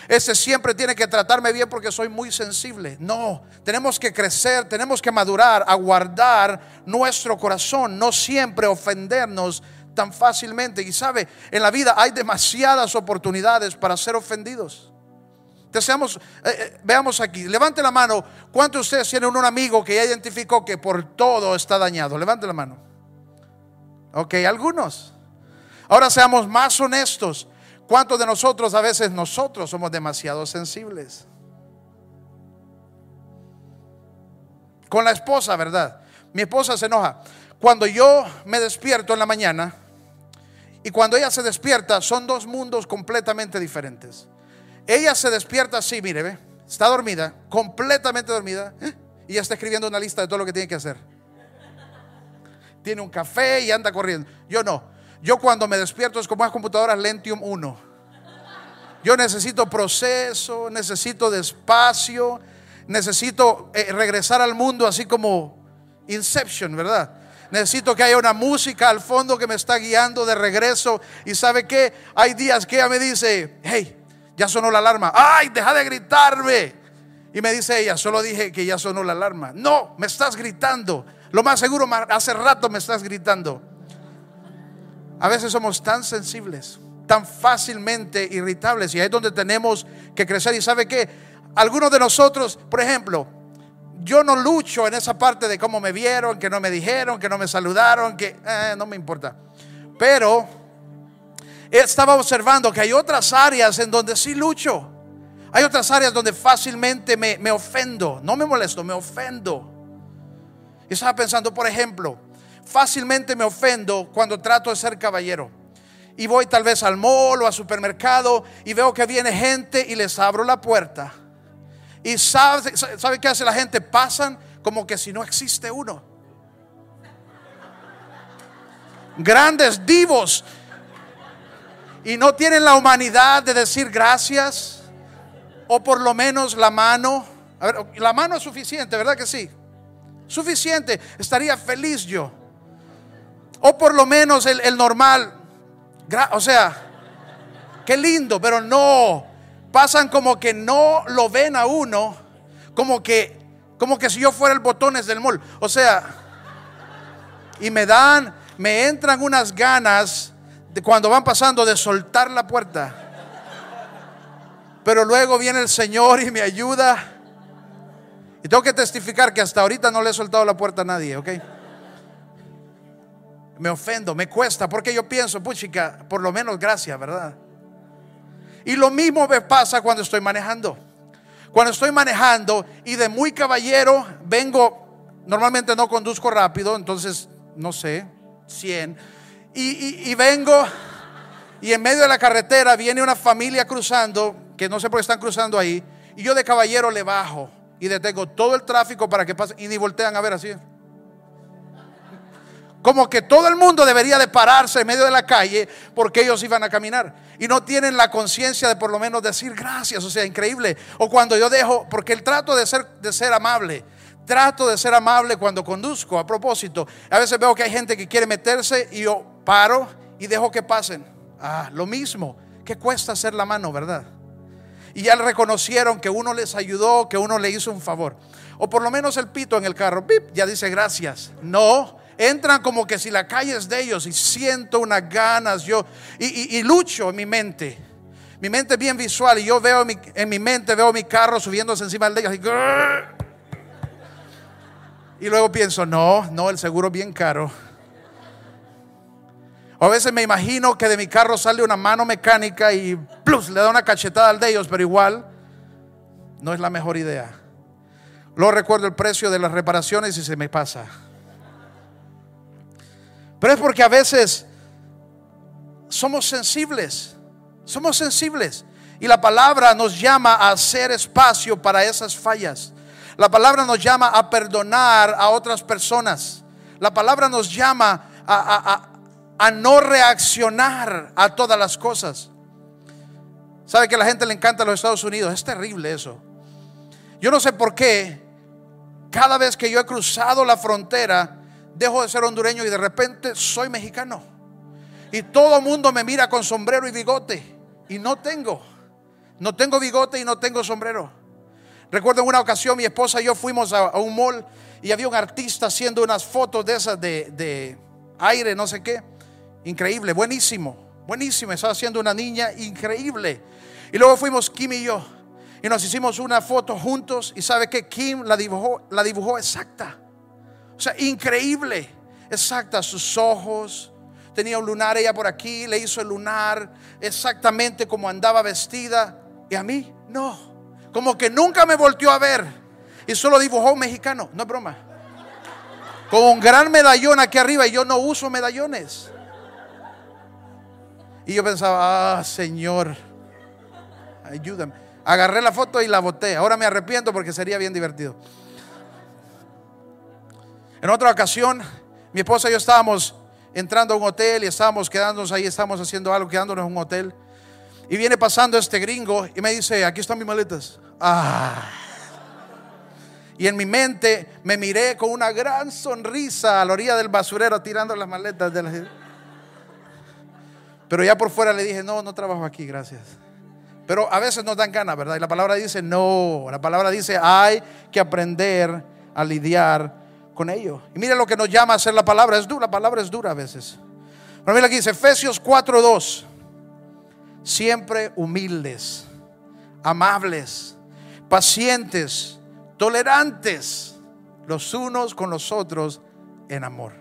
ese siempre tiene que tratarme bien porque soy muy sensible. No, tenemos que crecer, tenemos que madurar, a guardar nuestro corazón, no siempre ofendernos tan fácilmente. Y sabe, en la vida hay demasiadas oportunidades para ser ofendidos. Deseamos, eh, eh, veamos aquí, levante la mano. ¿Cuántos de ustedes tienen un amigo que ya identificó que por todo está dañado? Levante la mano. Ok, algunos. Ahora seamos más honestos. ¿Cuántos de nosotros a veces nosotros somos demasiado sensibles? Con la esposa, ¿verdad? Mi esposa se enoja. Cuando yo me despierto en la mañana y cuando ella se despierta, son dos mundos completamente diferentes. Ella se despierta así, mire, ve, está dormida, completamente dormida, ¿eh? y ya está escribiendo una lista de todo lo que tiene que hacer. Tiene un café y anda corriendo. Yo no. Yo cuando me despierto es como las computadoras Lentium 1. Yo necesito proceso, necesito despacio, necesito eh, regresar al mundo así como Inception, ¿verdad? Necesito que haya una música al fondo que me está guiando de regreso. Y sabe que hay días que ella me dice, hey, ya sonó la alarma. Ay, deja de gritarme. Y me dice ella, solo dije que ya sonó la alarma. No, me estás gritando. Lo más seguro, hace rato me estás gritando. A veces somos tan sensibles, tan fácilmente irritables. Y ahí es donde tenemos que crecer. Y sabe que algunos de nosotros, por ejemplo, yo no lucho en esa parte de cómo me vieron, que no me dijeron, que no me saludaron, que eh, no me importa. Pero estaba observando que hay otras áreas en donde sí lucho. Hay otras áreas donde fácilmente me, me ofendo. No me molesto, me ofendo. Y estaba pensando, por ejemplo, fácilmente me ofendo cuando trato de ser caballero. Y voy tal vez al mall o al supermercado y veo que viene gente y les abro la puerta y sabe, sabe qué hace la gente? Pasan como que si no existe uno. Grandes divos. Y no tienen la humanidad de decir gracias. O por lo menos la mano. A ver, la mano es suficiente, ¿verdad que sí? Suficiente. Estaría feliz yo. O por lo menos el, el normal. O sea, qué lindo, pero no pasan como que no lo ven a uno, como que, como que si yo fuera el botones del mall. O sea, y me dan, me entran unas ganas de cuando van pasando de soltar la puerta. Pero luego viene el Señor y me ayuda. Y tengo que testificar que hasta ahorita no le he soltado la puerta a nadie, ¿ok? Me ofendo, me cuesta, porque yo pienso, puchica, por lo menos gracias, ¿verdad? Y lo mismo me pasa cuando estoy manejando. Cuando estoy manejando y de muy caballero vengo, normalmente no conduzco rápido, entonces no sé, 100. Y, vengo y en medio de la carretera viene una familia cruzando, que no sé por qué están cruzando ahí, y yo de caballero le bajo y detengo todo el tráfico para que pase y ni voltean a ver así. Como que todo el mundo debería de pararse en medio de la calle porque ellos iban a caminar. Y no tienen la conciencia de por lo menos decir gracias. O sea, increíble. O cuando yo dejo, porque el trato de ser, de ser amable. Trato de ser amable cuando conduzco. A propósito, a veces veo que hay gente que quiere meterse y yo paro y dejo que pasen. Ah, lo mismo. ¿Qué cuesta hacer la mano, verdad? Y ya reconocieron que uno les ayudó, que uno le hizo un favor. O por lo menos el pito en el carro, ya dice gracias. No, entran como que si la calle es de ellos y siento unas ganas, yo, y, lucho en mi mente. Mi mente es bien visual y yo veo en mi, mente, veo mi carro subiéndose encima de ellos. Y, y luego pienso, no, no, el seguro es bien caro. O a veces me imagino que de mi carro sale una mano mecánica y plus, le da una cachetada al de ellos, pero igual no es la mejor idea. Luego recuerdo el precio de las reparaciones y se me pasa. Pero es porque a veces somos sensibles, somos sensibles. Y la palabra nos llama a hacer espacio para esas fallas. La palabra nos llama a perdonar a otras personas. La palabra nos llama a, a no reaccionar a todas las cosas. ¿Sabe que a la gente le encanta los Estados Unidos? Es terrible eso. Yo no sé por qué cada vez que yo he cruzado la frontera, dejo de ser hondureño y de repente soy mexicano. Y todo el mundo me mira con sombrero y bigote. Y no tengo. No tengo bigote y no tengo sombrero. Recuerdo en una ocasión mi esposa y yo fuimos a, un mall y había un artista haciendo unas fotos de esas de, de aire, no sé qué. Increíble, buenísimo, buenísimo. Estaba haciendo una niña increíble. Y luego fuimos Kim y yo. Y nos hicimos una foto juntos. Y sabe que Kim la dibujó, la dibujó exacta. O sea, increíble. Exacta, sus ojos. tenía un lunar ella por aquí, le hizo el lunar exactamente como andaba vestida. Y a mí, no. Como que nunca me volteó a ver. Y solo dibujó un mexicano, no es broma. Con un gran medallón aquí arriba y yo no uso medallones. Y yo pensaba, ah, Señor, ayúdame. Agarré la foto y la boté. Ahora me arrepiento porque sería bien divertido. En otra ocasión, mi esposa y yo estábamos entrando a un hotel y estábamos quedándonos ahí, estábamos haciendo algo, quedándonos en un hotel. Y viene pasando este gringo y me dice, aquí están mis maletas. Ah. Y en mi mente me miré con una gran sonrisa a la orilla del basurero tirando las maletas de la Pero ya por fuera le dije, no, no trabajo aquí, gracias. Pero a veces nos dan ganas, ¿verdad? Y la palabra dice, no, la palabra dice, hay que aprender a lidiar con ello. Y mira lo que nos llama a hacer la palabra. Es dura, la palabra es dura a veces. Pero mira aquí dice Efesios 4:2. Siempre humildes, amables, pacientes, tolerantes los unos con los otros en amor.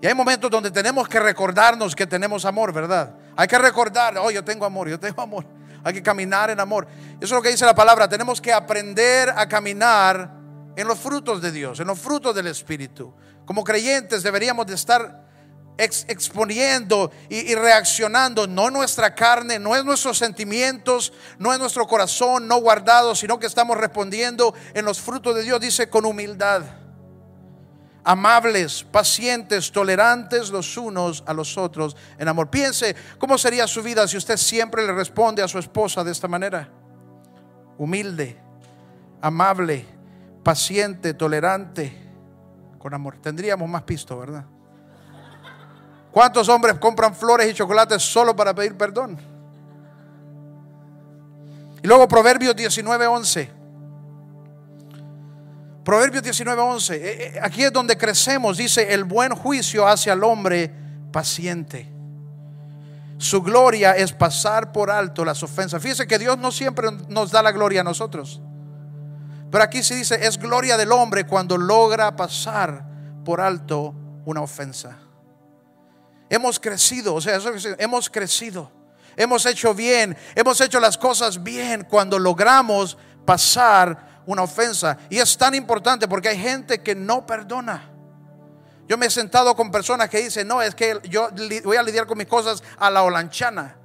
Y hay momentos donde tenemos que recordarnos que tenemos amor, ¿verdad? Hay que recordar, oh, yo tengo amor, yo tengo amor. Hay que caminar en amor. Eso es lo que dice la palabra. Tenemos que aprender a caminar en los frutos de Dios, en los frutos del Espíritu. Como creyentes deberíamos de estar exponiendo y, reaccionando, no nuestra carne, no en nuestros sentimientos, no en nuestro corazón, no guardado, sino que estamos respondiendo en los frutos de Dios, dice con humildad. Amables, pacientes, tolerantes los unos a los otros en amor. Piense cómo sería su vida si usted siempre le responde a su esposa de esta manera. Humilde, amable, paciente, tolerante, con amor. Tendríamos más pisto, ¿verdad? ¿Cuántos hombres compran flores y chocolates solo para pedir perdón? Y luego Proverbios 19:11. Proverbios 19:11. Eh, eh, aquí es donde crecemos. Dice, el buen juicio hacia el hombre paciente. Su gloria es pasar por alto las ofensas. Fíjese que Dios no siempre nos da la gloria a nosotros. Pero aquí se dice, es gloria del hombre cuando logra pasar por alto una ofensa. Hemos crecido, o sea, hemos crecido, hemos hecho bien, hemos hecho las cosas bien cuando logramos pasar una ofensa. Y es tan importante porque hay gente que no perdona. Yo me he sentado con personas que dicen, no, es que yo voy a lidiar con mis cosas a la olanchana.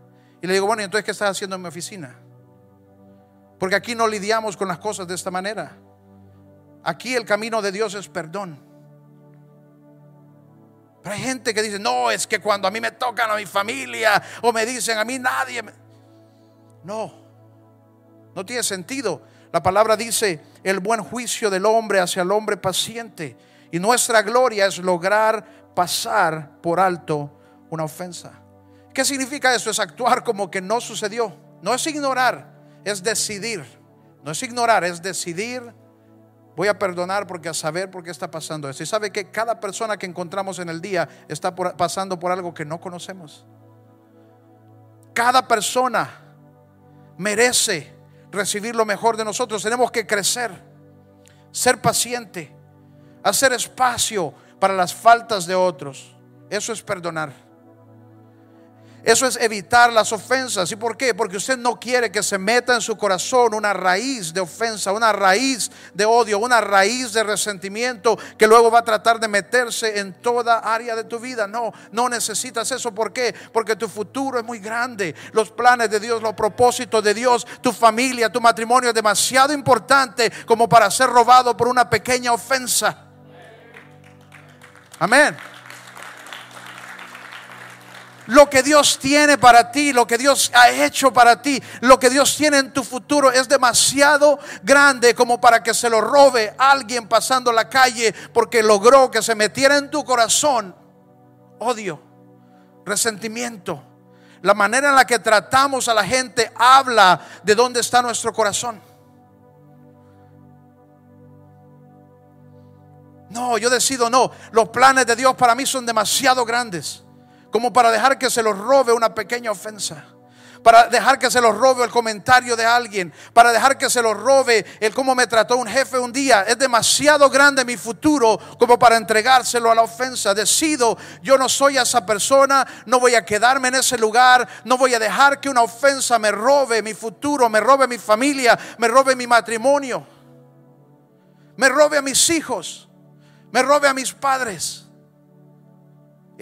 Y le digo, bueno, ¿y entonces qué estás haciendo en mi oficina? Porque aquí no lidiamos con las cosas de esta manera. Aquí el camino de Dios es perdón. Pero hay gente que dice, no, es que cuando a mí me tocan a mi familia o me dicen a mí nadie... No, no tiene sentido. La palabra dice, el buen juicio del hombre hacia el hombre paciente. Y nuestra gloria es lograr pasar por alto una ofensa. ¿Qué significa eso? Es actuar como que no sucedió. No es ignorar es decidir. No es ignorar, es decidir. Voy a perdonar porque a saber por qué está pasando esto. Y sabe que cada persona que encontramos en el día está pasando por algo que no conocemos. Cada persona merece recibir lo mejor de nosotros. Tenemos que crecer, ser paciente, hacer espacio para las faltas de otros. Eso es perdonar. Eso es evitar las ofensas. ¿Y por qué? Porque usted no quiere que se meta en su corazón una raíz de ofensa, una raíz de odio, una raíz de resentimiento que luego va a tratar de meterse en toda área de tu vida. No, no necesitas eso. ¿Por qué? Porque tu futuro es muy grande. Los planes de Dios, los propósitos de Dios, tu familia, tu matrimonio es demasiado importante como para ser robado por una pequeña ofensa. Amén. Lo que Dios tiene para ti, lo que Dios ha hecho para ti, lo que Dios tiene en tu futuro es demasiado grande como para que se lo robe alguien pasando la calle porque logró que se metiera en tu corazón odio, resentimiento. La manera en la que tratamos a la gente habla de dónde está nuestro corazón. No, yo decido no. Los planes de Dios para mí son demasiado grandes como para dejar que se los robe una pequeña ofensa. para dejar que se los robe el comentario de alguien, para dejar que se los robe el cómo me trató un jefe un día. Es demasiado grande mi futuro como para entregárselo a la ofensa. Decido, yo no soy esa persona, no voy a quedarme en ese lugar, no voy a dejar que una ofensa me robe mi futuro, me robe mi familia, me robe mi matrimonio, me robe a mis hijos, me robe a mis padres.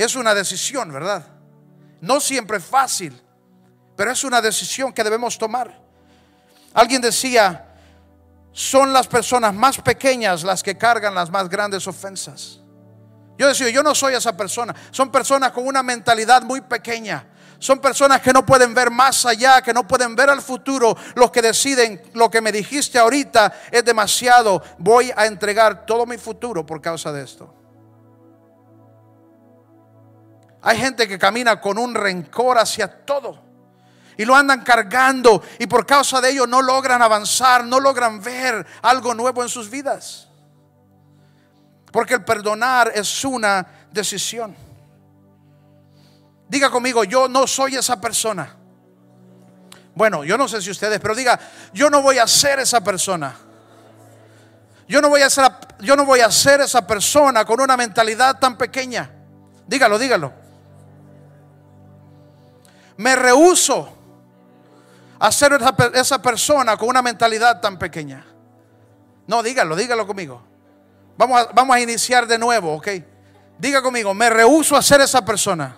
Es una decisión, ¿verdad? No siempre fácil, pero es una decisión que debemos tomar. Alguien decía, son las personas más pequeñas las que cargan las más grandes ofensas. Yo decía, yo no soy esa persona. Son personas con una mentalidad muy pequeña. Son personas que no pueden ver más allá, que no pueden ver al futuro. Los que deciden, lo que me dijiste ahorita es demasiado. Voy a entregar todo mi futuro por causa de esto. Hay gente que camina con un rencor hacia todo. Y lo andan cargando y por causa de ello no logran avanzar, no logran ver algo nuevo en sus vidas. Porque el perdonar es una decisión. Diga conmigo, yo no soy esa persona. Bueno, yo no sé si ustedes, pero diga, yo no voy a ser esa persona. Yo no voy a ser, yo no voy a ser esa persona con una mentalidad tan pequeña. Dígalo, dígalo me rehuso a ser esa, persona con una mentalidad tan pequeña. No, dígalo, dígalo conmigo. Vamos a, vamos a iniciar de nuevo, ¿ok? Diga conmigo, me rehuso a ser esa persona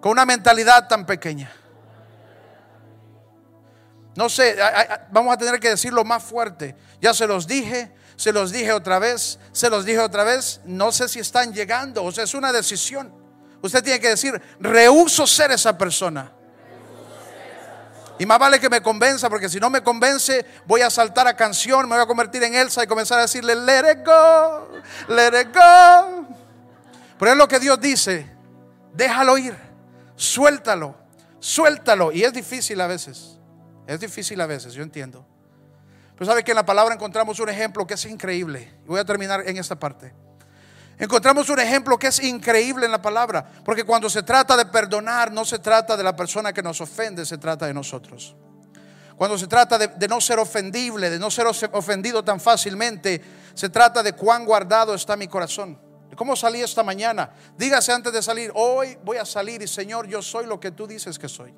con una mentalidad tan pequeña. No sé, vamos a tener que decirlo más fuerte. Ya se los dije, se los dije otra vez, se los dije otra vez. No sé si están llegando, o sea, es una decisión. Usted tiene que decir, rehuso ser esa persona. Y más vale que me convenza, porque si no me convence, voy a saltar a canción, me voy a convertir en Elsa y comenzar a decirle, let it go, let it go. Pero es lo que Dios dice, déjalo ir, suéltalo, suéltalo. Y es difícil a veces, es difícil a veces, yo entiendo. Pero sabe que en la palabra encontramos un ejemplo que es increíble. Y voy a terminar en esta parte. Encontramos un ejemplo que es increíble en la palabra, porque cuando se trata de perdonar, no se trata de la persona que nos ofende, se trata de nosotros. Cuando se trata de, no ser ofendible, de no ser ofendido tan fácilmente, se trata de cuán guardado está mi corazón. ¿Cómo salí esta mañana? Dígase antes de salir, hoy voy a salir y Señor, yo soy lo que tú dices que soy.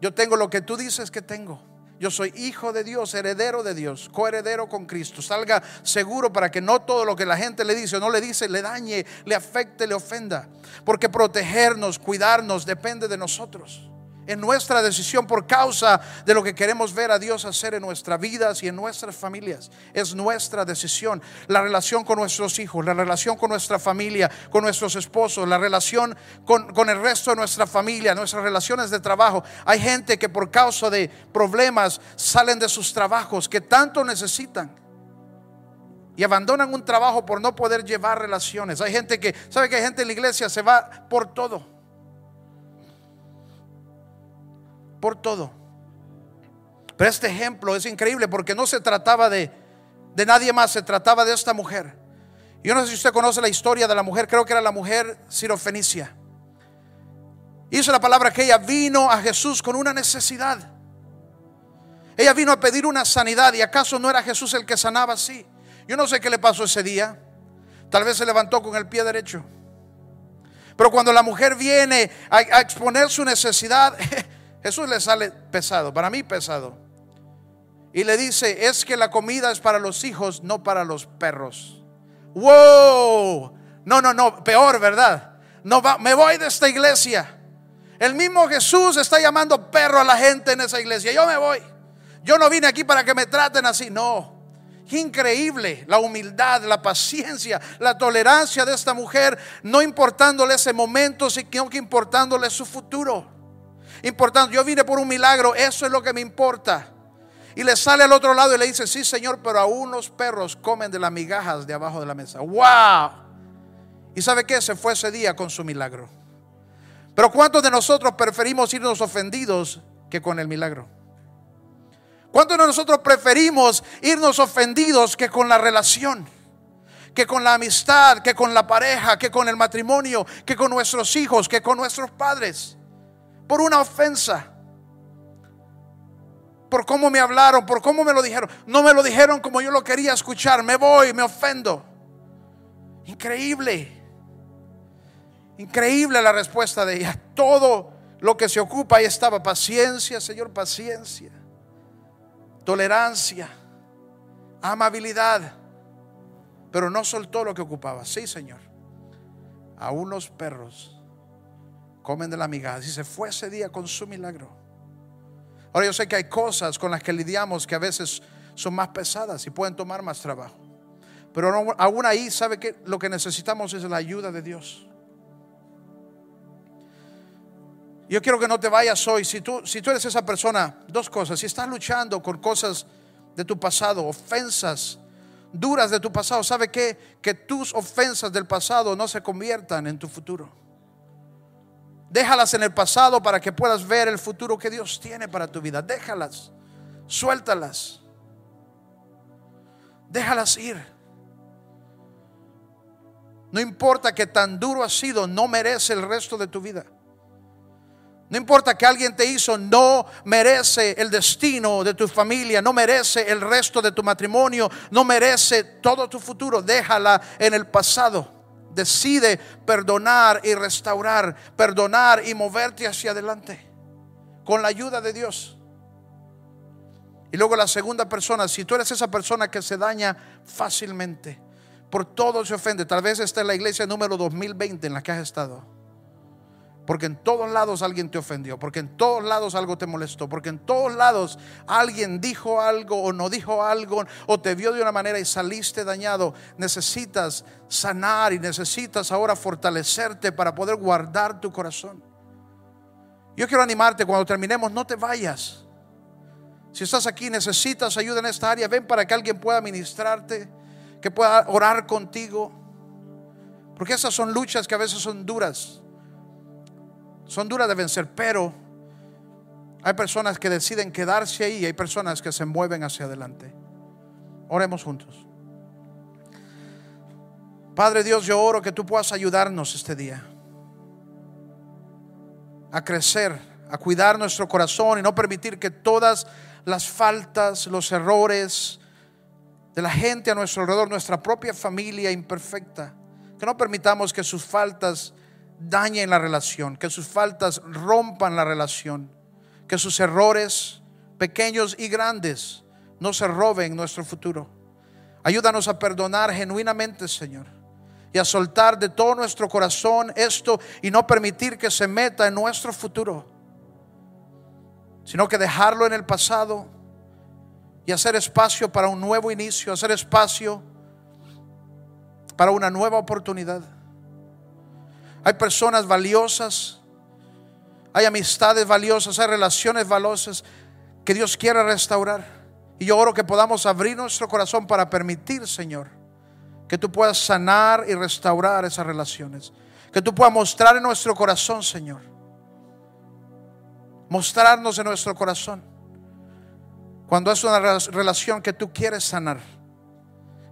Yo tengo lo que tú dices que tengo. Yo soy hijo de Dios, heredero de Dios, coheredero con Cristo. Salga seguro para que no todo lo que la gente le dice o no le dice le dañe, le afecte, le ofenda. Porque protegernos, cuidarnos depende de nosotros en nuestra decisión por causa de lo que queremos ver a Dios hacer en nuestras vidas y en nuestras familias. Es nuestra decisión. La relación con nuestros hijos, la relación con nuestra familia, con nuestros esposos, la relación con, con el resto de nuestra familia, nuestras relaciones de trabajo. Hay gente que por causa de problemas salen de sus trabajos que tanto necesitan y abandonan un trabajo por no poder llevar relaciones. Hay gente que, ¿sabe que hay gente en la iglesia se va por todo? Por todo. Pero este ejemplo es increíble porque no se trataba de, de nadie más, se trataba de esta mujer. Yo no sé si usted conoce la historia de la mujer, creo que era la mujer sirofenicia. Hizo la palabra que ella vino a Jesús con una necesidad. Ella vino a pedir una sanidad y acaso no era Jesús el que sanaba así. Yo no sé qué le pasó ese día. Tal vez se levantó con el pie derecho. Pero cuando la mujer viene a, a exponer su necesidad, Jesús le sale pesado, para mí pesado. Y le dice, es que la comida es para los hijos, no para los perros. ¡Wow! No, no, no, peor, ¿verdad? No va, me voy de esta iglesia. El mismo Jesús está llamando perro a la gente en esa iglesia. Yo me voy. Yo no vine aquí para que me traten así. No. Increíble la humildad, la paciencia, la tolerancia de esta mujer, no importándole ese momento, sino que importándole su futuro importante. Yo vine por un milagro, eso es lo que me importa. Y le sale al otro lado y le dice, sí Señor, pero aún los perros comen de las migajas de abajo de la mesa. ¡Wow! ¿Y sabe qué? Se fue ese día con su milagro. Pero ¿cuántos de nosotros preferimos irnos ofendidos que con el milagro? ¿Cuántos de nosotros preferimos irnos ofendidos que con la relación? Que con la amistad, que con la pareja, que con el matrimonio, que con nuestros hijos, que con nuestros padres. Por una ofensa. Por cómo me hablaron, por cómo me lo dijeron. No me lo dijeron como yo lo quería escuchar. Me voy, me ofendo. Increíble. Increíble la respuesta de ella. Todo lo que se ocupa ahí estaba. Paciencia, Señor, paciencia. Tolerancia. Amabilidad. Pero no soltó lo que ocupaba. Sí, Señor. Aún los perros comen de la migaja. Si se fue ese día con su milagro. Ahora yo sé que hay cosas con las que lidiamos que a veces son más pesadas y pueden tomar más trabajo. Pero aún ahí, ¿sabe que lo que necesitamos es la ayuda de Dios? Yo quiero que no te vayas hoy. Si tú, si tú eres esa persona, dos cosas. Si estás luchando con cosas de tu pasado, ofensas duras de tu pasado, ¿sabe qué? Que tus ofensas del pasado no se conviertan en tu futuro. Déjalas en el pasado para que puedas ver el futuro que Dios tiene para tu vida. Déjalas, suéltalas. Déjalas ir. No importa que tan duro ha sido, no merece el resto de tu vida. No importa que alguien te hizo, no merece el destino de tu familia, no merece el resto de tu matrimonio, no merece todo tu futuro. Déjala en el pasado. Decide perdonar y restaurar, perdonar y moverte hacia adelante con la ayuda de Dios. Y luego la segunda persona, si tú eres esa persona que se daña fácilmente, por todo se ofende, tal vez esta es la iglesia número 2020 en la que has estado porque en todos lados alguien te ofendió, porque en todos lados algo te molestó, porque en todos lados alguien dijo algo o no dijo algo o te vio de una manera y saliste dañado. Necesitas sanar y necesitas ahora fortalecerte para poder guardar tu corazón. Yo quiero animarte cuando terminemos, no te vayas. Si estás aquí, necesitas ayuda en esta área, ven para que alguien pueda ministrarte, que pueda orar contigo. Porque esas son luchas que a veces son duras son duras de vencer, pero hay personas que deciden quedarse ahí y hay personas que se mueven hacia adelante. Oremos juntos. Padre Dios, yo oro que tú puedas ayudarnos este día a crecer, a cuidar nuestro corazón y no permitir que todas las faltas, los errores de la gente a nuestro alrededor, nuestra propia familia imperfecta, que no permitamos que sus faltas dañen la relación, que sus faltas rompan la relación, que sus errores, pequeños y grandes, no se roben nuestro futuro. Ayúdanos a perdonar genuinamente, Señor, y a soltar de todo nuestro corazón esto y no permitir que se meta en nuestro futuro, sino que dejarlo en el pasado y hacer espacio para un nuevo inicio, hacer espacio para una nueva oportunidad. Hay personas valiosas, hay amistades valiosas, hay relaciones valiosas que Dios quiere restaurar. Y yo oro que podamos abrir nuestro corazón para permitir, Señor, que tú puedas sanar y restaurar esas relaciones. Que tú puedas mostrar en nuestro corazón, Señor. Mostrarnos en nuestro corazón. Cuando es una relación que tú quieres sanar.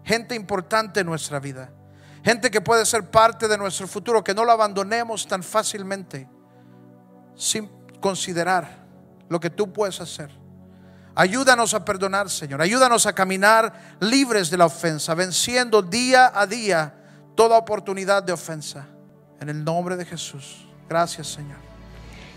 Gente importante en nuestra vida. Gente que puede ser parte de nuestro futuro, que no lo abandonemos tan fácilmente sin considerar lo que tú puedes hacer. Ayúdanos a perdonar, Señor. Ayúdanos a caminar libres de la ofensa, venciendo día a día toda oportunidad de ofensa. En el nombre de Jesús. Gracias, Señor.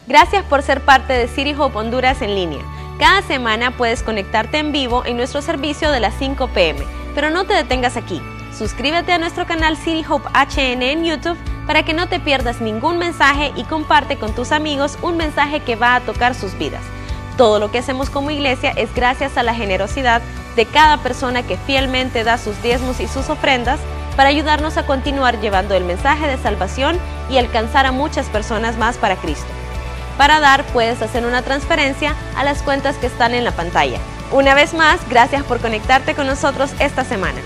Gracias por ser parte de City Hope Honduras en línea. Cada semana puedes conectarte en vivo en nuestro servicio de las 5 pm, pero no te detengas aquí. Suscríbete a nuestro canal City Hope HN en YouTube para que no te pierdas ningún mensaje y comparte con tus amigos un mensaje que va a tocar sus vidas. Todo lo que hacemos como iglesia es gracias a la generosidad de cada persona que fielmente da sus diezmos y sus ofrendas para ayudarnos a continuar llevando el mensaje de salvación y alcanzar a muchas personas más para Cristo. Para dar puedes hacer una transferencia a las cuentas que están en la pantalla. Una vez más, gracias por conectarte con nosotros esta semana.